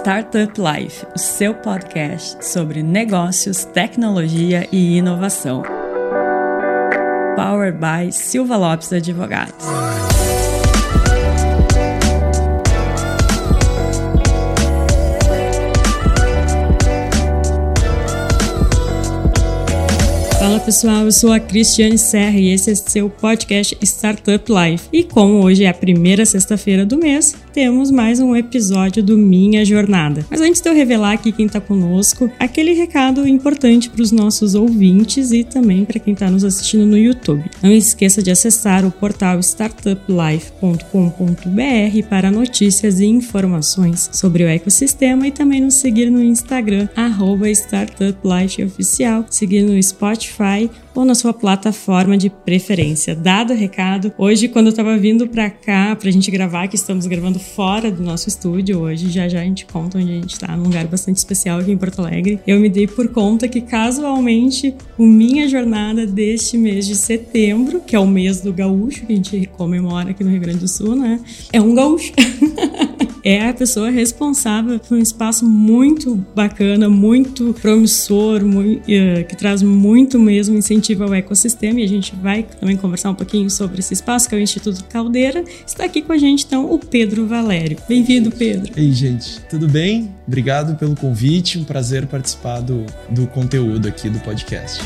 Startup Life, o seu podcast sobre negócios, tecnologia e inovação. Powered by Silva Lopes Advogados. Fala pessoal, eu sou a Cristiane Serra e esse é seu podcast Startup Life. E como hoje é a primeira sexta-feira do mês, temos mais um episódio do Minha Jornada. Mas antes de eu revelar aqui quem está conosco, aquele recado importante para os nossos ouvintes e também para quem está nos assistindo no YouTube. Não esqueça de acessar o portal startuplife.com.br para notícias e informações sobre o ecossistema e também nos seguir no Instagram, startuplifeoficial, seguir no Spotify ou na sua plataforma de preferência. Dado o recado, hoje quando eu estava vindo para cá para a gente gravar, que estamos gravando fora do nosso estúdio hoje, já já a gente conta onde a gente está, num lugar bastante especial aqui em Porto Alegre. Eu me dei por conta que casualmente o minha jornada deste mês de setembro, que é o mês do gaúcho, que a gente comemora aqui no Rio Grande do Sul, né? É um gaúcho. é a pessoa responsável por um espaço muito bacana, muito promissor, muito, uh, que traz muito mesmo incentivo ao ecossistema e a gente vai também conversar um pouquinho sobre esse espaço, que é o Instituto Caldeira. Está aqui com a gente então o Pedro Valério. Bem-vindo, Pedro. Ei, gente, tudo bem? Obrigado pelo convite, um prazer participar do, do conteúdo aqui do podcast.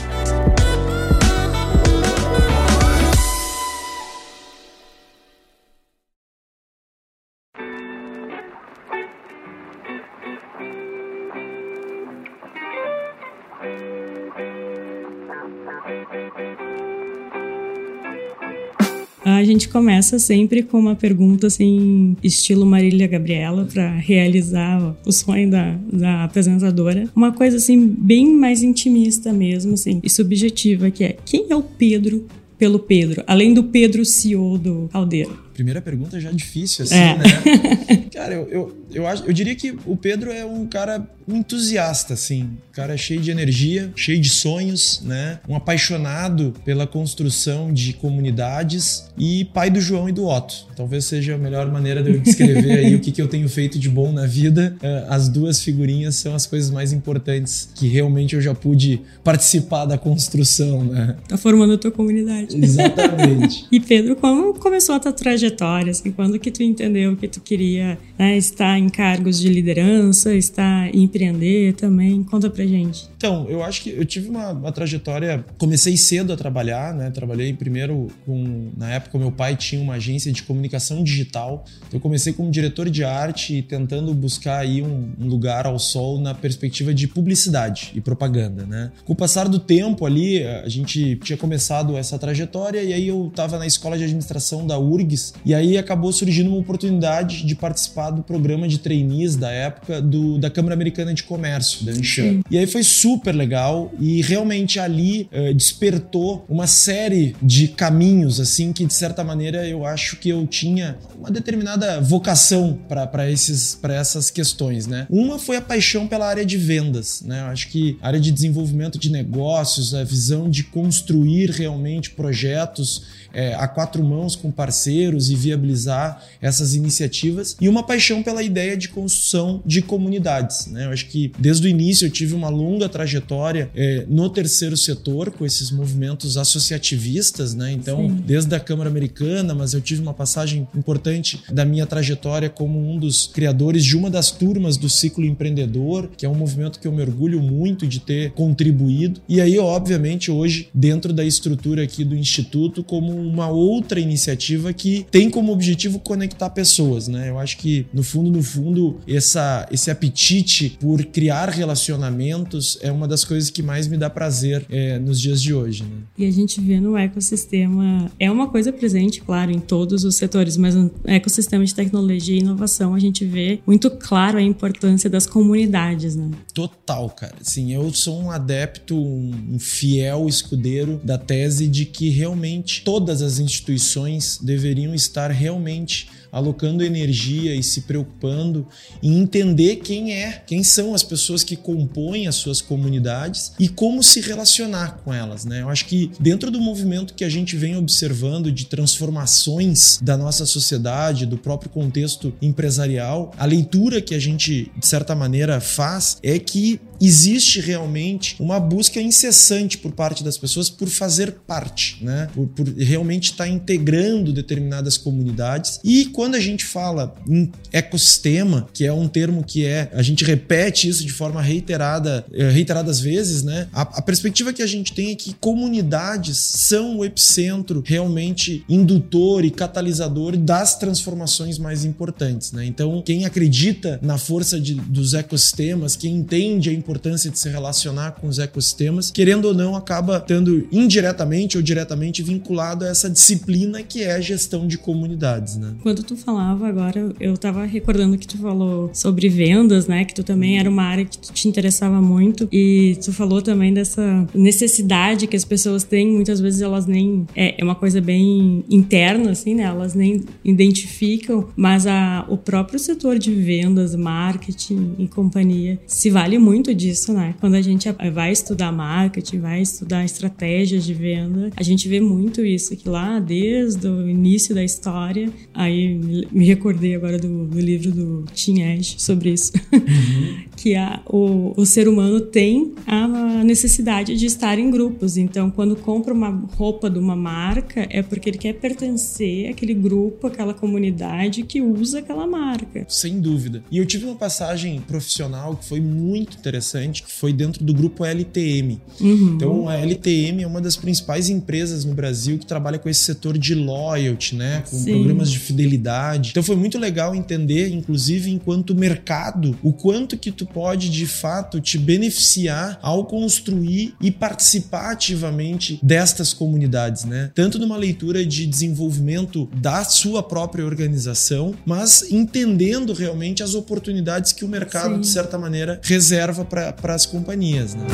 A gente começa sempre com uma pergunta assim, estilo Marília Gabriela, para realizar o sonho da, da apresentadora. Uma coisa assim, bem mais intimista mesmo, assim, e subjetiva, que é quem é o Pedro pelo Pedro, além do Pedro CEO do Caldeira? Primeira pergunta já difícil, assim, é. né? Cara, eu, eu, eu, acho, eu diria que o Pedro é um cara um entusiasta, assim. Um cara cheio de energia, cheio de sonhos, né? Um apaixonado pela construção de comunidades e pai do João e do Otto. Talvez seja a melhor maneira de eu descrever aí o que, que eu tenho feito de bom na vida. É, as duas figurinhas são as coisas mais importantes que realmente eu já pude participar da construção, né? Tá formando a tua comunidade. Exatamente. e Pedro, como começou a tua trajetória? Assim, quando que tu entendeu que tu queria né, estar em cargos de liderança, estar em empreender também? Conta pra gente. Então, eu acho que eu tive uma, uma trajetória. Comecei cedo a trabalhar, né? Trabalhei primeiro com. Na época, meu pai tinha uma agência de comunicação digital. Então, eu comecei como diretor de arte e tentando buscar aí um, um lugar ao sol na perspectiva de publicidade e propaganda, né? Com o passar do tempo ali, a gente tinha começado essa trajetória e aí eu estava na escola de administração da URGS e aí acabou surgindo uma oportunidade de participar do programa de trainees da época do, da Câmara Americana Americana de Comércio, da Anshan. E aí foi super legal e realmente ali uh, despertou uma série de caminhos, assim, que de certa maneira eu acho que eu tinha uma determinada vocação para essas questões, né? Uma foi a paixão pela área de vendas, né? Eu acho que a área de desenvolvimento de negócios, a visão de construir realmente projetos é, a quatro mãos com parceiros e viabilizar essas iniciativas e uma paixão pela ideia de construção de comunidades. Né? Eu acho que desde o início eu tive uma longa trajetória é, no terceiro setor com esses movimentos associativistas, né? Então, Sim. desde a Câmara Americana, mas eu tive uma passagem importante da minha trajetória como um dos criadores de uma das turmas do Ciclo Empreendedor, que é um movimento que eu me orgulho muito de ter contribuído. E aí, obviamente, hoje, dentro da estrutura aqui do Instituto, como uma outra iniciativa que tem como objetivo conectar pessoas, né? Eu acho que no fundo, no fundo, essa, esse apetite por criar relacionamentos é uma das coisas que mais me dá prazer é, nos dias de hoje. Né? E a gente vê no ecossistema é uma coisa presente, claro, em todos os setores, mas no ecossistema de tecnologia e inovação a gente vê muito claro a importância das comunidades, né? Total, cara. Sim, eu sou um adepto, um fiel escudeiro da tese de que realmente todas todas as instituições deveriam estar realmente alocando energia e se preocupando em entender quem é, quem são as pessoas que compõem as suas comunidades e como se relacionar com elas, né? Eu acho que dentro do movimento que a gente vem observando de transformações da nossa sociedade, do próprio contexto empresarial, a leitura que a gente de certa maneira faz é que existe realmente uma busca incessante por parte das pessoas por fazer parte, né? Por, por realmente estar integrando determinadas comunidades. E a gente fala em ecossistema, que é um termo que é a gente repete isso de forma reiterada, eh, reiteradas vezes, né? A, a perspectiva que a gente tem é que comunidades são o epicentro realmente indutor e catalisador das transformações mais importantes, né? Então, quem acredita na força de, dos ecossistemas, quem entende a importância de se relacionar com os ecossistemas, querendo ou não, acaba estando indiretamente ou diretamente vinculado a essa disciplina que é a gestão de comunidades, né? Quando tu falava agora, eu estava recordando que tu falou sobre vendas, né? Que tu também era uma área que tu te interessava muito e tu falou também dessa necessidade que as pessoas têm, muitas vezes elas nem é, é uma coisa bem interna assim, né? Elas nem identificam, mas a, o próprio setor de vendas, marketing e companhia se vale muito disso, né? Quando a gente vai estudar marketing, vai estudar estratégias de venda, a gente vê muito isso, que lá desde o início da história, aí me recordei agora do, do livro do Tim Ash sobre isso, uhum. que a, o, o ser humano tem a necessidade de estar em grupos. Então, quando compra uma roupa de uma marca, é porque ele quer pertencer àquele grupo, àquela comunidade que usa aquela marca. Sem dúvida. E eu tive uma passagem profissional que foi muito interessante que foi dentro do grupo LTM. Uhum. Então, a LTM é uma das principais empresas no Brasil que trabalha com esse setor de loyalty, né? Com Sim. programas de fidelidade. Então, foi muito legal entender, inclusive, enquanto mercado, o quanto que tu pode, de fato, te beneficiar ao construir e participar ativamente destas comunidades, né? Tanto numa leitura de desenvolvimento da sua própria organização, mas entendendo realmente as oportunidades que o mercado, Sim. de certa maneira, reserva para as companhias. Né?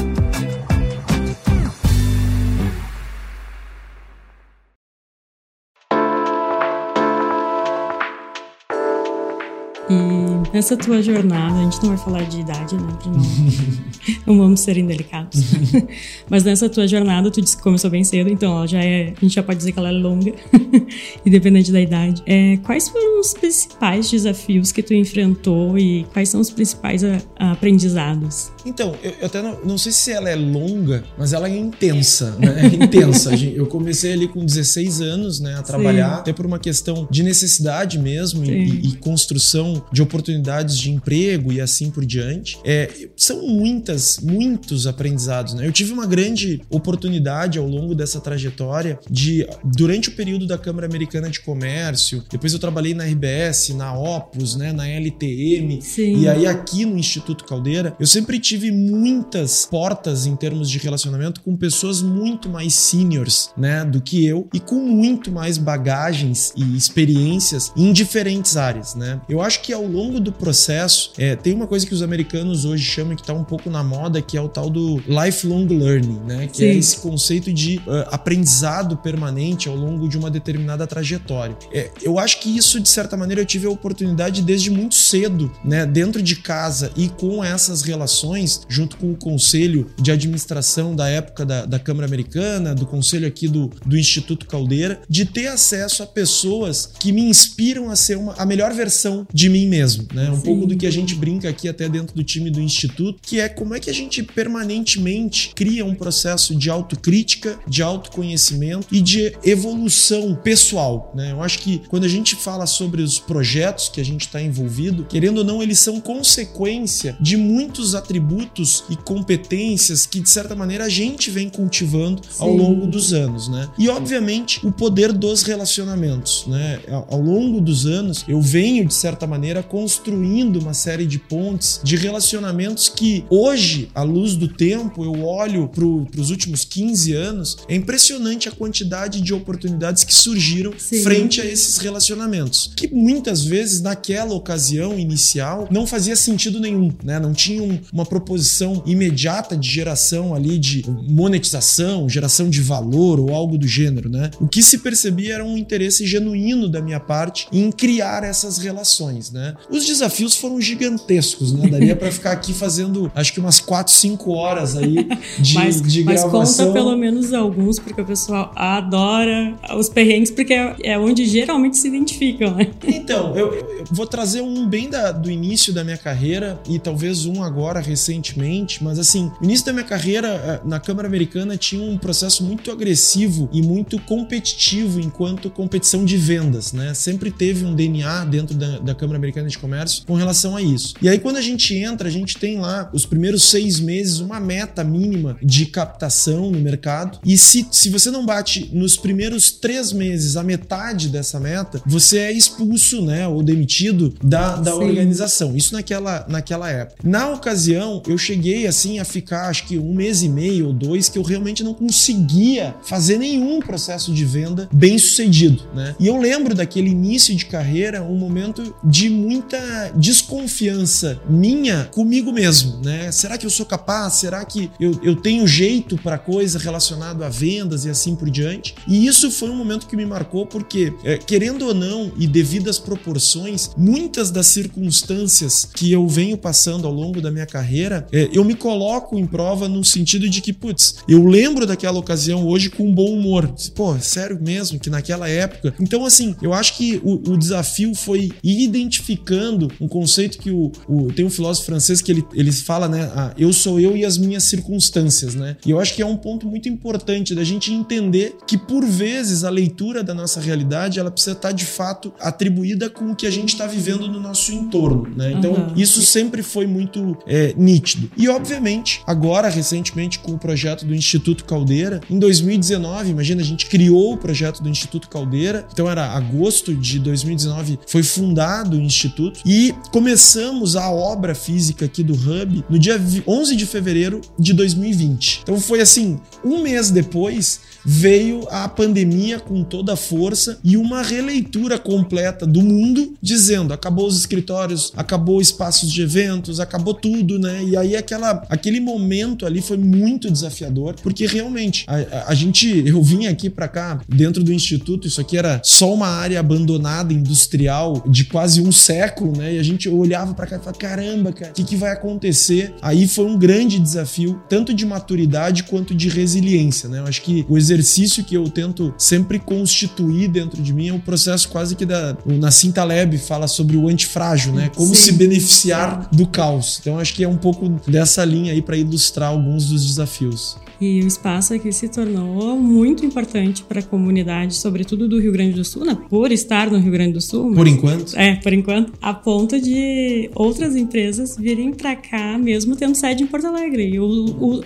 E nessa tua jornada, a gente não vai falar de idade, né? Não, não vamos ser indelicados. Mas nessa tua jornada, tu disse que começou bem cedo, então ela já é, a gente já pode dizer que ela é longa, independente da idade. É, quais foram os principais desafios que tu enfrentou e quais são os principais a, a aprendizados? Então, eu, eu até não, não, sei se ela é longa, mas ela é intensa, né? É intensa. Eu comecei ali com 16 anos, né, a trabalhar, Sim. até por uma questão de necessidade mesmo e, e, construção de oportunidades de emprego e assim por diante. É, são muitas, muitos aprendizados, né? Eu tive uma grande oportunidade ao longo dessa trajetória de, durante o período da Câmara Americana de Comércio, depois eu trabalhei na RBS, na Opus, né, na LTM, Sim. e aí aqui no Instituto Caldeira, eu sempre tive tive muitas portas em termos de relacionamento com pessoas muito mais seniors, né, do que eu e com muito mais bagagens e experiências em diferentes áreas, né? Eu acho que ao longo do processo é, tem uma coisa que os americanos hoje chamam que está um pouco na moda, que é o tal do lifelong learning, né? Que é Sim. é esse conceito de uh, aprendizado permanente ao longo de uma determinada trajetória. É, eu acho que isso de certa maneira eu tive a oportunidade desde muito cedo, né, dentro de casa e com essas relações junto com o conselho de administração da época da, da Câmara Americana, do conselho aqui do, do Instituto Caldeira, de ter acesso a pessoas que me inspiram a ser uma, a melhor versão de mim mesmo. Né? Um Sim. pouco do que a gente brinca aqui até dentro do time do Instituto, que é como é que a gente permanentemente cria um processo de autocrítica, de autoconhecimento e de evolução pessoal. Né? Eu acho que quando a gente fala sobre os projetos que a gente está envolvido, querendo ou não, eles são consequência de muitos atributos e competências que, de certa maneira, a gente vem cultivando Sim. ao longo dos anos, né? E, obviamente, o poder dos relacionamentos, né? Ao longo dos anos, eu venho, de certa maneira, maneira, construindo uma série de pontes, de relacionamentos que hoje, à luz do tempo, eu olho para os últimos 15 anos, é impressionante a quantidade de oportunidades que surgiram Sim. frente a esses relacionamentos. Que muitas vezes, naquela ocasião inicial, não fazia sentido nenhum, né? Não tinha uma proposição imediata de geração ali de monetização, geração de valor ou algo do gênero, né? O que se percebia era um interesse genuíno da minha parte em criar essas relações, né? Os desafios foram gigantescos, né? Daria para ficar aqui fazendo, acho que umas 4, 5 horas aí de, mas, de mas gravação. Mas conta pelo menos alguns, porque o pessoal adora os perrengues, porque é onde geralmente se identificam, né? Então, eu, eu vou trazer um bem da, do início da minha carreira e talvez um agora recentemente, mas assim, o início da minha carreira eh, na Câmara Americana tinha um processo muito agressivo e muito competitivo enquanto competição de vendas, né? Sempre teve um DNA dentro da, da Câmara Americana de Comércio com relação a isso. E aí, quando a gente entra, a gente tem lá os primeiros seis meses uma meta mínima de captação no mercado. E se, se você não bate nos primeiros três meses a metade dessa meta, você é expulso, né? Ou demitido da, da organização. Isso naquela, naquela época. Na ocasião, eu cheguei assim a ficar acho que um mês e meio ou dois que eu realmente não conseguia fazer nenhum processo de venda bem sucedido, né? E eu lembro daquele início de carreira, um momento de muita desconfiança minha comigo mesmo, né? Será que eu sou capaz? Será que eu, eu tenho jeito para coisa relacionada a vendas e assim por diante? E isso foi um momento que me marcou porque, é, querendo ou não, e devido às proporções, muitas das circunstâncias que eu venho passando ao longo da minha carreira, é, eu me coloco em prova no sentido de que, putz, eu lembro daquela ocasião hoje com bom humor. Pô, sério mesmo que naquela época. Então, assim, eu acho que o, o desafio foi ir um conceito que o, o, tem um filósofo francês que ele, ele fala, né? Ah, eu sou eu e as minhas circunstâncias, né? E eu acho que é um ponto muito importante da gente entender que, por vezes, a leitura da nossa realidade ela precisa estar de fato atribuída com o que a gente está vivendo no nosso entorno, né? Então, uhum. isso sempre foi muito é, nítido. E, obviamente, agora, recentemente, com o projeto do Instituto Caldeira, em 2019, imagina, a gente criou o projeto do Instituto Caldeira, então era agosto de 2019, foi fundado o Instituto e começamos a obra física aqui do Hub no dia 11 de fevereiro de 2020. Então foi assim, um mês depois veio a pandemia com toda a força e uma releitura completa do mundo dizendo acabou os escritórios, acabou espaços de eventos, acabou tudo, né? E aí aquela, aquele momento ali foi muito desafiador, porque realmente a, a, gente, eu vim aqui para cá dentro do instituto, isso aqui era só uma área abandonada industrial de quase um século, né? E a gente olhava para cá e falava, caramba, cara, o que, que vai acontecer? Aí foi um grande desafio, tanto de maturidade quanto de resiliência, né? Eu acho que o exercício que eu tento sempre constituir dentro de mim é o um processo quase que da. O Nassim Taleb fala sobre o antifrágil, né? Como Sim. se beneficiar do caos. Então acho que é um pouco dessa linha aí para ilustrar alguns dos desafios. E o espaço aqui se tornou muito importante para a comunidade, sobretudo do Rio Grande do Sul, né? por estar no Rio Grande do Sul. Por enquanto? É, por enquanto. A ponto de outras empresas virem para cá, mesmo tendo sede em Porto Alegre. Eu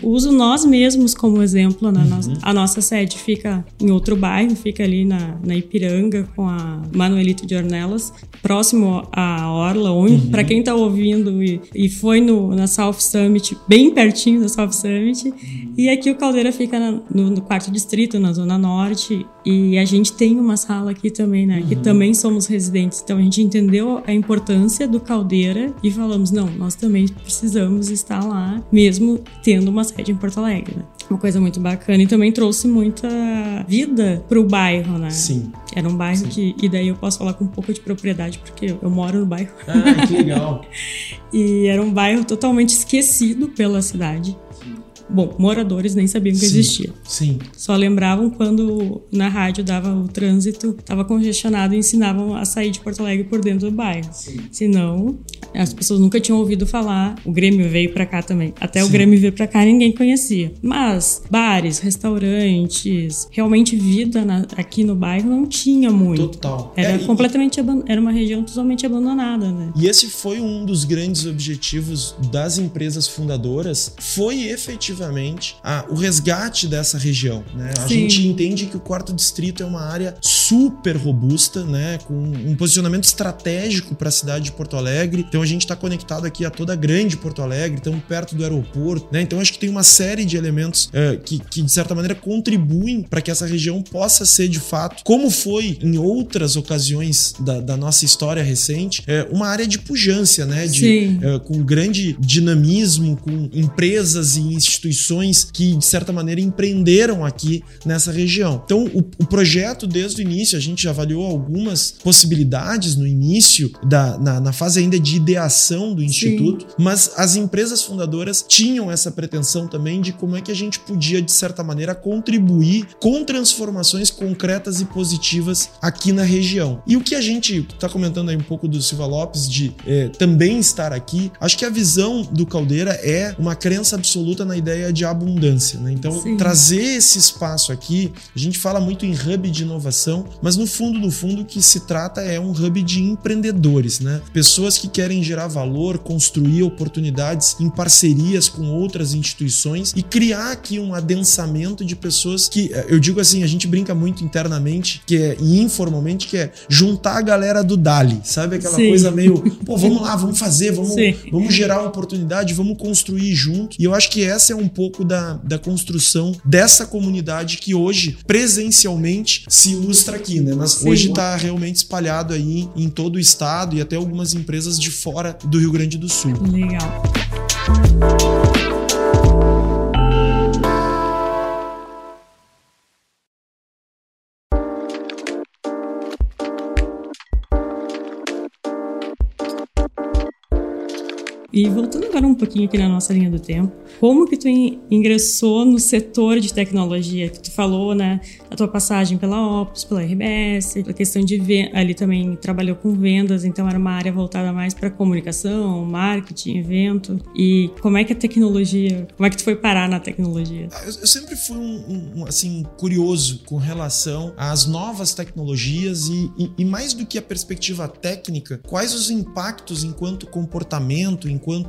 uso nós mesmos como exemplo. Né? Uhum. A nossa sede fica em outro bairro, fica ali na, na Ipiranga, com a Manuelito de Ornelas, próximo à Orla, onde, uhum. para quem está ouvindo e, e foi no, na South Summit, bem pertinho da South Summit. Uhum. E aqui aqui o Caldeira fica no, no, quarto distrito, na Zona Norte, e a gente tem uma sala aqui também, né? Uhum. Que também somos residentes. Então a gente entendeu a importância do Caldeira e falamos: não, nós também precisamos estar lá, mesmo tendo uma sede em Porto Alegre, né? Uma coisa muito bacana e também trouxe muita vida pro bairro, né? Sim. Era um bairro Sim. que. E daí eu posso falar com um pouco de propriedade, porque eu moro no bairro. Ah, que legal. e era um bairro totalmente esquecido pela cidade. Bom, moradores nem sabiam que sim, existia. Sim. Só lembravam quando na rádio dava o trânsito, estava congestionado e ensinavam a sair de Porto Alegre por dentro do bairro. Sim. Senão, As pessoas nunca tinham ouvido falar. O Grêmio veio para cá também. Até Sim. o Grêmio veio para cá ninguém conhecia. Mas bares, restaurantes, realmente vida na, aqui no bairro não tinha muito. Total. Era É, e- completamente aban- era uma região totalmente abandonada, né? E esse foi um dos grandes objetivos das empresas fundadoras, foi efetivamente a- o resgate dessa região. Né? A Sim. gente entende que o quarto distrito é uma área super robusta, né? com um posicionamento estratégico para a cidade de Porto Alegre. Então a gente está conectado aqui a toda a grande Porto Alegre, estamos perto do aeroporto. Né? Então acho que tem uma série de elementos eh, que, que, de certa maneira, contribuem para que essa região possa ser, de fato, como foi em outras ocasiões da, da nossa história recente, é, uma área de pujança, né? De, Sim. é, com grande dinamismo, com empresas e instituições que, de certa maneira, empreenderam aqui nessa região. Então, o, o projeto, desde o início, a gente avaliou algumas possibilidades no início, da, na, na fase ainda de ideação do Instituto, mas as empresas fundadoras tinham essa pretensão também de como é que a gente podia, de certa maneira, contribuir com transformações concretas e positivas aqui na região. E o que a gente está comentando aí um pouco do Silva Lopes de eh, também estar aqui, acho que a visão do Caldeira é uma crença absoluta na ideia de abundância. Né? Então, Sim. trazer esse espaço aqui, a gente fala muito em hub de inovação, mas no fundo, no fundo, o que se trata é um hub de empreendedores, né? Pessoas que querem gerar valor, construir oportunidades em parcerias com outras instituições e criar aqui um adensamento de pessoas que, eh, eu digo assim, a gente brinca muito internamente que é, e informalmente, que é juntar a galera do Dali, sabe? Aquela Sim. coisa meio, pô, vamos lá, vamos fazer, vamos, Sim. vamos gerar oportunidade, vamos construir junto. E eu acho que essa é um pouco da, da construção dessa comunidade que hoje, presencialmente, se ilustra aqui, né? Mas Sim. hoje está realmente espalhado aí em todo o estado e até algumas empresas de fora do Rio Grande do Sul. Legal. E voltando agora um pouquinho aqui na nossa linha do tempo, como que tu in- ingressou no setor de tecnologia? Que tu falou, né, a tua passagem pela Opus, pela RBS, a questão de ver ali também trabalhou com vendas, então era uma área voltada mais para comunicação, marketing, evento. E como é que a tecnologia, como é que tu foi parar na tecnologia? Ah, Eu, sempre fui um, um- assim curioso com relação às novas tecnologias e, e- e mais do que a perspectiva técnica, quais os impactos enquanto comportamento,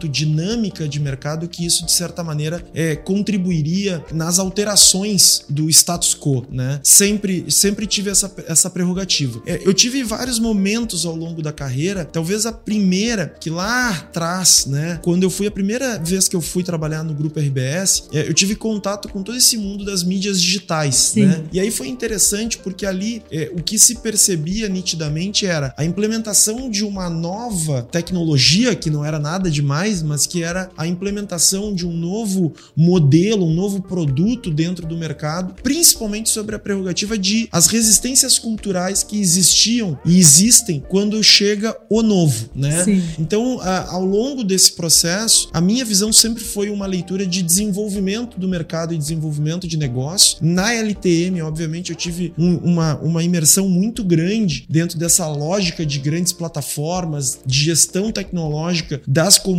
dinâmica de mercado que isso de certa maneira é, contribuiria nas alterações do status quo, né? Sempre, sempre tive essa, essa prerrogativa. É, eu tive vários momentos ao longo da carreira, talvez a primeira que lá atrás, né, quando eu fui a primeira vez que eu fui trabalhar no grupo RBS, é, eu tive contato com todo esse mundo das mídias digitais, Sim. né? E aí foi interessante porque ali é, o que se percebia nitidamente era a implementação de uma nova tecnologia que não era nada demais, mas que era a implementação de um novo modelo, um novo produto dentro do mercado, principalmente sobre a prerrogativa de as resistências culturais que existiam e existem quando chega o novo, né? Sim. Então, a- ao longo desse processo, a minha visão sempre foi uma leitura de desenvolvimento do mercado e desenvolvimento de negócio. Na LTM, obviamente, eu tive um- uma, uma imersão muito grande dentro dessa lógica de grandes plataformas, de gestão tecnológica das comunidades.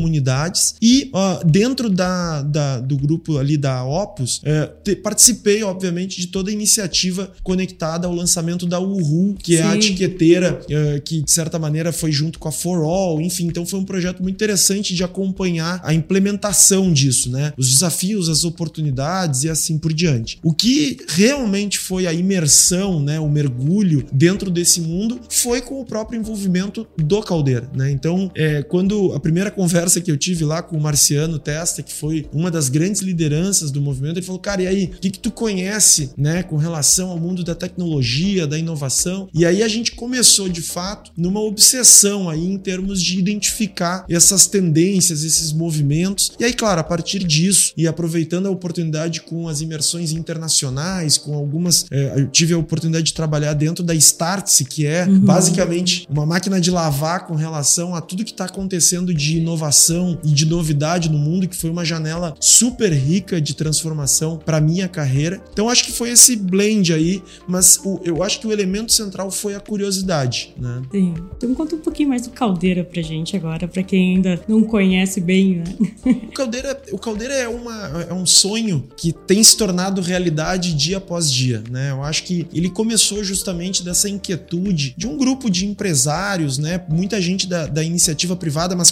E ó, dentro da, da- do grupo ali da Opus, é, te- participei, obviamente, de toda a iniciativa conectada ao lançamento da Uhu, que é a Sim. etiqueteira eh, que, de certa maneira, foi junto com a For All, enfim. Então, foi um projeto muito interessante de acompanhar a implementação disso, né? Os desafios, as oportunidades e assim por diante. O que realmente foi a imersão, né? O mergulho dentro desse mundo foi com o próprio envolvimento do Caldeira, né? Então, eh, quando a primeira conversa que eu tive lá com o Marciano Testa, que foi uma das grandes lideranças do movimento, ele falou, cara, e aí, o que, que tu conhece, né, com relação ao mundo da tecnologia, da inovação? E aí a gente começou, de fato, numa obsessão aí em termos de identificar essas tendências, esses movimentos. E aí, claro, a partir disso e aproveitando a oportunidade com as imersões internacionais, com algumas, eh, eu tive a oportunidade de trabalhar dentro da Startse, que é basicamente uma máquina de lavar com relação a tudo que está acontecendo de inovação e de novidade no mundo, que foi uma janela super rica de transformação para minha carreira. Então acho que foi esse blend aí, mas o, eu acho que o elemento central foi a curiosidade, né? Sim. Então conta um pouquinho mais do Caldeira pra gente agora, para quem ainda não conhece bem, né? O Caldeira, o Caldeira é, uma, é um sonho que tem se tornado realidade dia após dia, né? Eu acho que ele começou justamente dessa inquietude de um grupo de empresários, né? Muita gente da, da iniciativa privada, mas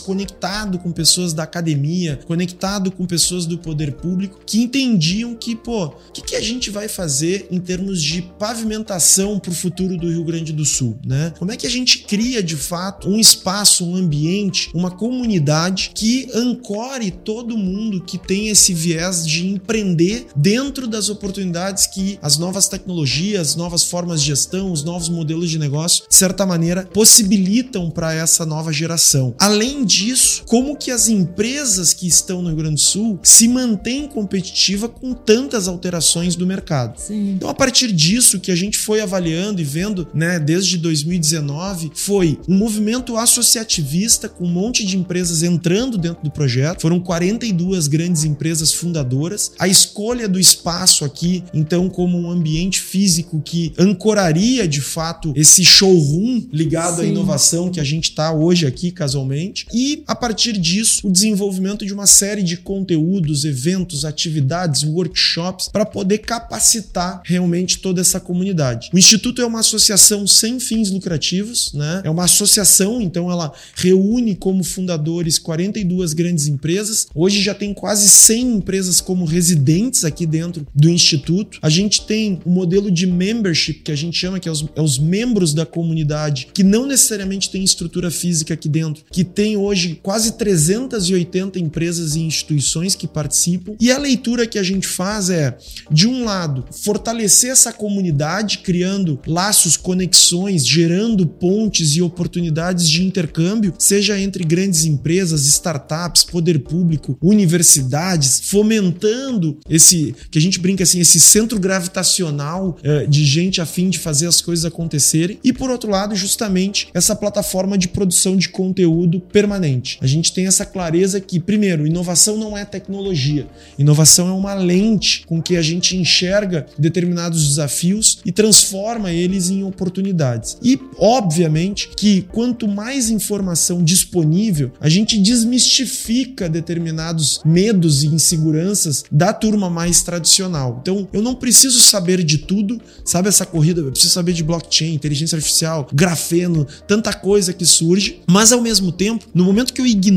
conectado com pessoas da academia, conectado com pessoas do poder público, que entendiam que, pô, o que, que a gente vai fazer em termos de pavimentação para o futuro do Rio Grande do Sul, né? Como é que a gente cria de fato um espaço, um ambiente, uma comunidade que ancore todo mundo que tem esse viés de empreender dentro das oportunidades que as novas tecnologias, novas formas de gestão, os novos modelos de negócio, de certa maneira, possibilitam para essa nova geração. Além disso, como que as empresas que estão no Rio Grande do Sul se mantêm competitiva com tantas alterações do mercado? Sim. Então, a partir disso que a gente foi avaliando e vendo, né, desde 2019, foi um movimento associativista com um monte de empresas entrando dentro do projeto. Foram 42 grandes empresas fundadoras. A escolha do espaço aqui, então, como um ambiente físico que ancoraria de fato esse showroom ligado Sim. à inovação que a gente está hoje aqui casualmente. E a partir disso, o desenvolvimento de uma série de conteúdos, eventos, atividades, workshops para poder capacitar realmente toda essa comunidade. O Instituto é uma associação sem fins lucrativos, né? É uma associação, então ela reúne como fundadores 42 grandes empresas. Hoje já tem quase 100 empresas como residentes aqui dentro do instituto. A gente tem o um modelo de membership que a gente chama que é os, é os membros da comunidade que não necessariamente tem estrutura física aqui dentro, que tem hoje quase 380 empresas e instituições que participam. E a leitura que a gente faz é, de um lado, fortalecer essa comunidade, criando laços, conexões, gerando pontes e oportunidades de intercâmbio, seja entre grandes empresas, startups, poder público, universidades, fomentando esse que a gente brinca assim, esse centro gravitacional uh, de gente a fim de fazer as coisas acontecerem. E por outro lado, justamente essa plataforma de produção de conteúdo permanente. A gente tem essa clareza que, primeiro, inovação não é tecnologia. Inovação é uma lente com que a gente enxerga determinados desafios e transforma eles em oportunidades. E, obviamente, que quanto mais informação disponível, a gente desmistifica determinados medos e inseguranças da turma mais tradicional. Então, eu não preciso saber de tudo, sabe essa corrida, eu preciso saber de blockchain, inteligência artificial, grafeno, tanta coisa que surge, mas ao mesmo tempo, no momento que eu ignoro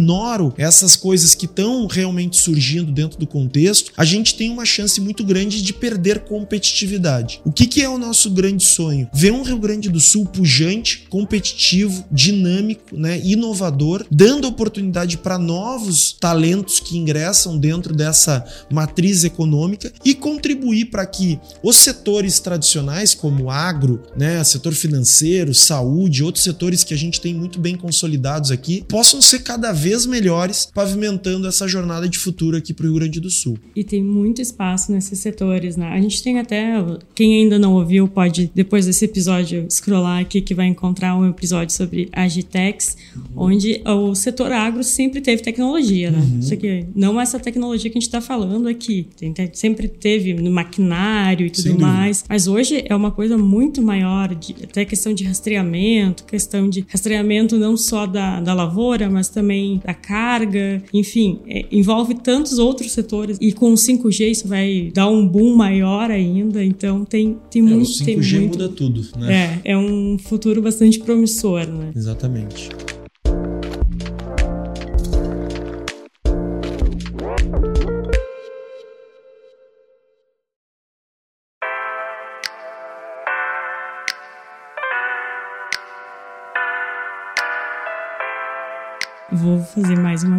essas coisas que estão realmente surgindo dentro do contexto, a gente tem uma chance muito grande de perder competitividade. O que, que é o nosso grande sonho? Ver um Rio Grande do Sul pujante, competitivo, dinâmico, né, inovador, dando oportunidade para novos talentos que ingressam dentro dessa matriz econômica e contribuir para que os setores tradicionais, como agro, né, setor financeiro, saúde, outros setores que a gente tem muito bem consolidados aqui, possam ser cada vez melhores, pavimentando essa jornada de futuro aqui para o Rio Grande do Sul. E tem muito espaço nesses setores, né? A gente tem até, quem ainda não ouviu, pode, depois desse episódio, scrollar aqui que vai encontrar um episódio sobre Agitex, uhum. onde o setor agro sempre teve tecnologia, né? Uhum. Isso aqui, não essa tecnologia que a gente está falando aqui. Tem, sempre teve no maquinário e tudo mais, mas hoje é uma coisa muito maior, de, até questão de rastreamento, questão de rastreamento não só da, da lavoura, mas também da carga, enfim, é, envolve tantos outros setores e com o 5G isso vai dar um boom maior ainda, então tem, tem é, muito... O 5G tem muito, muda tudo, né? É, é um futuro bastante promissor, né? Exatamente.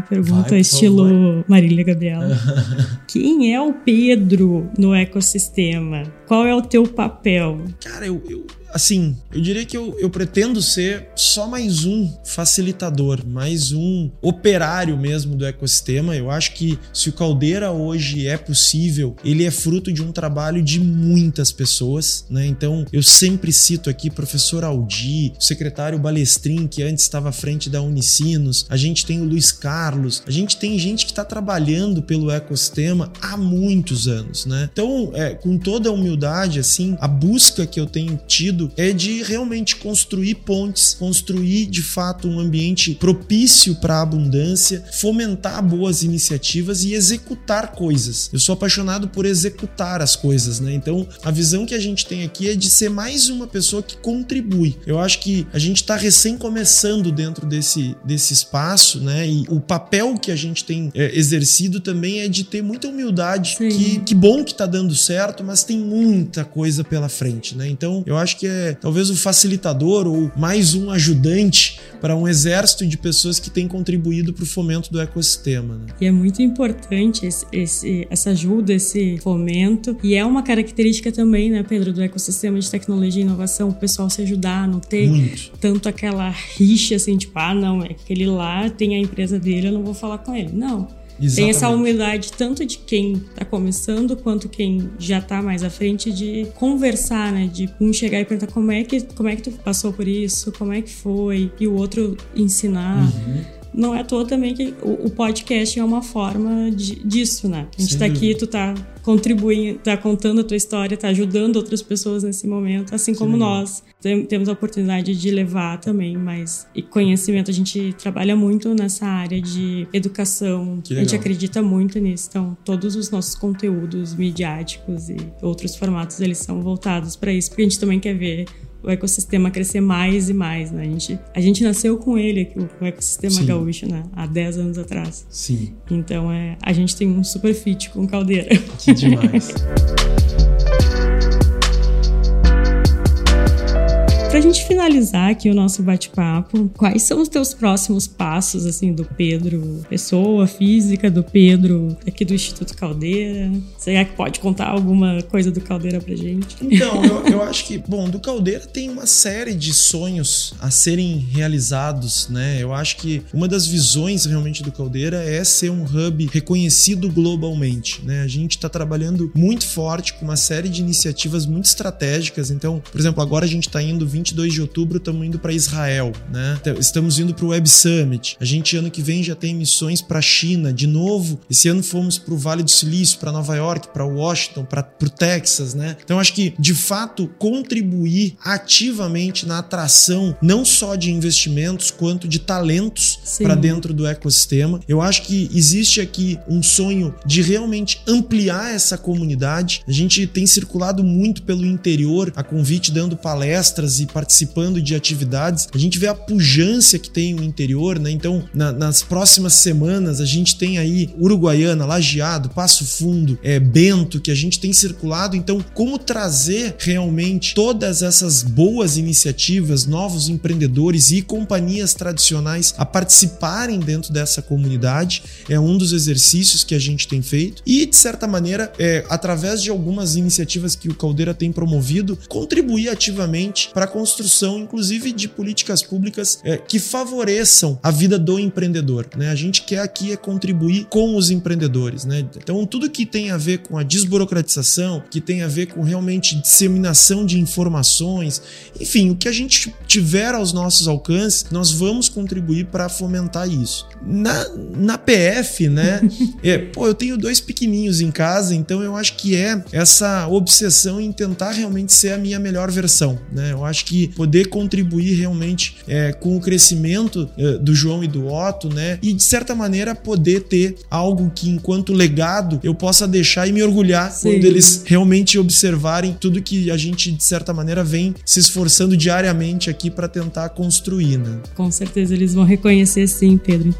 Pergunta Vai, estilo favor. Marília Gabriela. Quem é o Pedro no ecossistema? Qual é o teu papel? Cara, eu, eu assim, eu diria que eu, eu pretendo ser só mais um facilitador, mais um operário mesmo do ecossistema. Eu acho que se o Caldeira hoje é possível, ele é fruto de um trabalho de muitas pessoas, né? Então, eu sempre cito aqui professor Aldi, secretário Balestrin, que antes estava à frente da Unicinos, a gente tem o Luiz Carlos, a gente tem gente que está trabalhando pelo ecossistema há muitos anos, né? Então, é, com toda a humildade, assim, a busca que eu tenho tido é de realmente construir pontes, construir de fato um ambiente propício para a abundância, fomentar boas iniciativas e executar coisas. Eu sou apaixonado por executar as coisas, né? Então, a visão que a gente tem aqui é de ser mais uma pessoa que contribui. Eu acho que a gente está recém começando dentro desse, desse espaço, né? E o papel que a gente tem é, exercido também é de ter muita humildade. Que, que bom que está dando certo, mas tem muita coisa pela frente, né? Então, eu acho que é talvez o facilitador ou mais um ajudante para um exército de pessoas que têm contribuído para o fomento do ecossistema. Né? E é muito importante esse, esse, essa ajuda, esse fomento. E é uma característica também, né, Pedro, do ecossistema de tecnologia e inovação, o pessoal se ajudar, não ter muito. tanto aquela rixa assim, tipo, ah, não, é aquele lá tem a empresa dele, eu não vou falar com ele. Não. Exatamente. Tem essa humildade tanto de quem está começando quanto quem já está mais à frente de conversar, né? De um chegar e perguntar como é que como é que tu passou por isso, como é que foi e o outro ensinar. Uhum não é à toa também que o, podcast é uma forma de, disso, né? A gente Sim. tá aqui, tu tá contribuindo, tá contando a tua história, tá ajudando outras pessoas nesse momento, assim como Sim. nós tem, temos a oportunidade de levar também mais e conhecimento. A gente trabalha muito nessa área de educação, a gente acredita muito nisso. Então, todos os nossos conteúdos midiáticos e outros formatos, eles são voltados para isso, porque a gente também quer ver o ecossistema crescer mais e mais, né? A gente, a gente nasceu com ele, o ecossistema Sim. gaúcho, né? Há 10 anos atrás. Sim. Então, é, a gente tem um super fit com caldeira. Que demais. Pra gente finalizar aqui o nosso bate-papo, quais são os teus próximos passos, assim, do Pedro, pessoa física do Pedro, aqui do Instituto Caldeira? Será que pode contar alguma coisa do Caldeira pra gente? Então, eu, eu acho que, bom, do Caldeira tem uma série de sonhos a serem realizados, né? Eu acho que uma das visões realmente do Caldeira é ser um hub reconhecido globalmente, né? A gente tá trabalhando muito forte com uma série de iniciativas muito estratégicas. Então, por exemplo, agora a gente tá indo 20 22 de outubro estamos indo para Israel, né? Estamos indo para o Web Summit. A gente ano que vem já tem missões para a China, de novo. Esse ano fomos para o Vale do Silício, para Nova York, para Washington, para o Texas, né? Então acho que de fato contribuir ativamente na atração não só de investimentos quanto de talentos para dentro do ecossistema. Eu acho que existe aqui um sonho de realmente ampliar essa comunidade. A gente tem circulado muito pelo interior, a convite dando palestras e participando de atividades, a gente vê a pujança que tem o interior, né? Então, na, nas próximas semanas, a gente tem aí Uruguaiana, Lajeado, Passo Fundo, é, Bento, que a gente tem circulado. Então, como trazer realmente todas essas boas iniciativas, novos empreendedores e companhias tradicionais a participarem dentro dessa comunidade é um dos exercícios que a gente tem feito. E, de certa maneira, é, através de algumas iniciativas que o Caldeira tem promovido, contribuir ativamente para a construção, inclusive, de políticas públicas é, que favoreçam a vida do empreendedor. Né? A gente quer aqui é contribuir com os empreendedores. Né? Então, tudo que tem a ver com a desburocratização, que tem a ver com realmente disseminação de informações, enfim, o que a gente tiver aos nossos alcances, nós vamos contribuir para fomentar isso. Na, na PF, né? é, pô, eu tenho dois pequenininhos em casa, então eu acho que é essa obsessão em tentar realmente ser a minha melhor versão. Né? Eu acho que poder contribuir realmente é, com o crescimento é, do João e do Otto, né? E de certa maneira poder ter algo que, enquanto legado, eu possa deixar e me orgulhar Sim. quando eles realmente observarem tudo que a gente, de certa maneira, vem se esforçando diariamente aqui para tentar construir, né? Com certeza eles vão reconhecer sim, Pedro.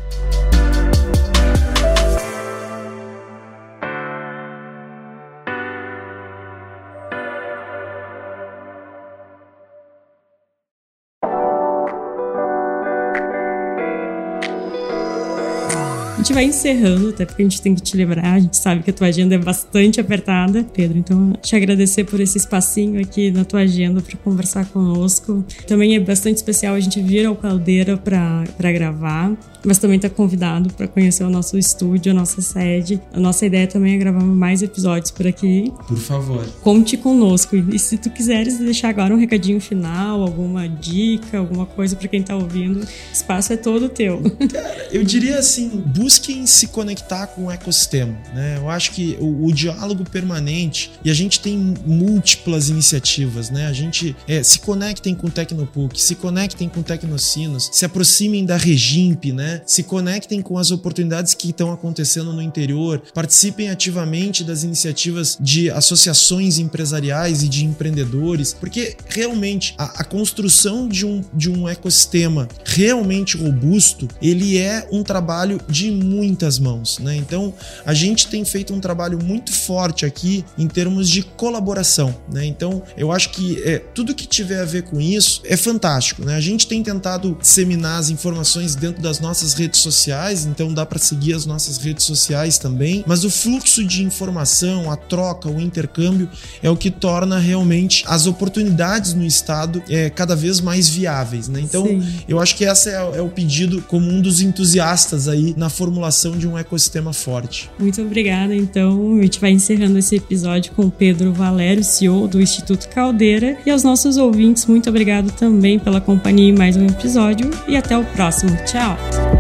Gente vai encerrando, até porque a gente tem que te lembrar, a gente sabe que a tua agenda é bastante apertada, Pedro. Então, te agradecer por esse espacinho aqui na tua agenda para conversar conosco. Também é bastante especial a gente vir ao Caldeira para gravar mas também está convidado para conhecer o nosso estúdio, a nossa sede. A nossa ideia também é gravar mais episódios por aqui. Por favor. Conte conosco. E se tu quiseres deixar agora um recadinho final, alguma dica, alguma coisa para quem está ouvindo, o espaço é todo teu. Cara, eu diria assim, busquem se conectar com o ecossistema, né? Eu acho que o, o diálogo permanente e a gente tem múltiplas iniciativas, né? A gente é, se conectem com o Tecnopuc, se conectem com o Tecnocinos, se aproximem da Regimp, Se conectem com as oportunidades que estão acontecendo no interior, participem ativamente das iniciativas de associações empresariais e de empreendedores, porque realmente a, a construção de um, de um ecossistema realmente robusto, ele é um trabalho de muitas mãos, né? Então, a gente tem feito um trabalho muito forte aqui em termos de colaboração, né? Então, eu acho que é, tudo que tiver a ver com isso é fantástico, né? A gente tem tentado disseminar as informações dentro das nossas nossas redes sociais, então dá para seguir as nossas redes sociais também. Mas o fluxo de informação, a troca, o intercâmbio é o que torna realmente as oportunidades no estado é, cada vez mais viáveis, né? Então, Sim. eu acho que esse é, é, o pedido como um dos entusiastas aí na formulação de um ecossistema forte. Muito obrigada. Então, a gente vai encerrando esse episódio com o Pedro Valério, CEO do Instituto Caldeira, e aos nossos ouvintes, muito obrigado também pela companhia em mais um episódio e até o próximo. Tchau.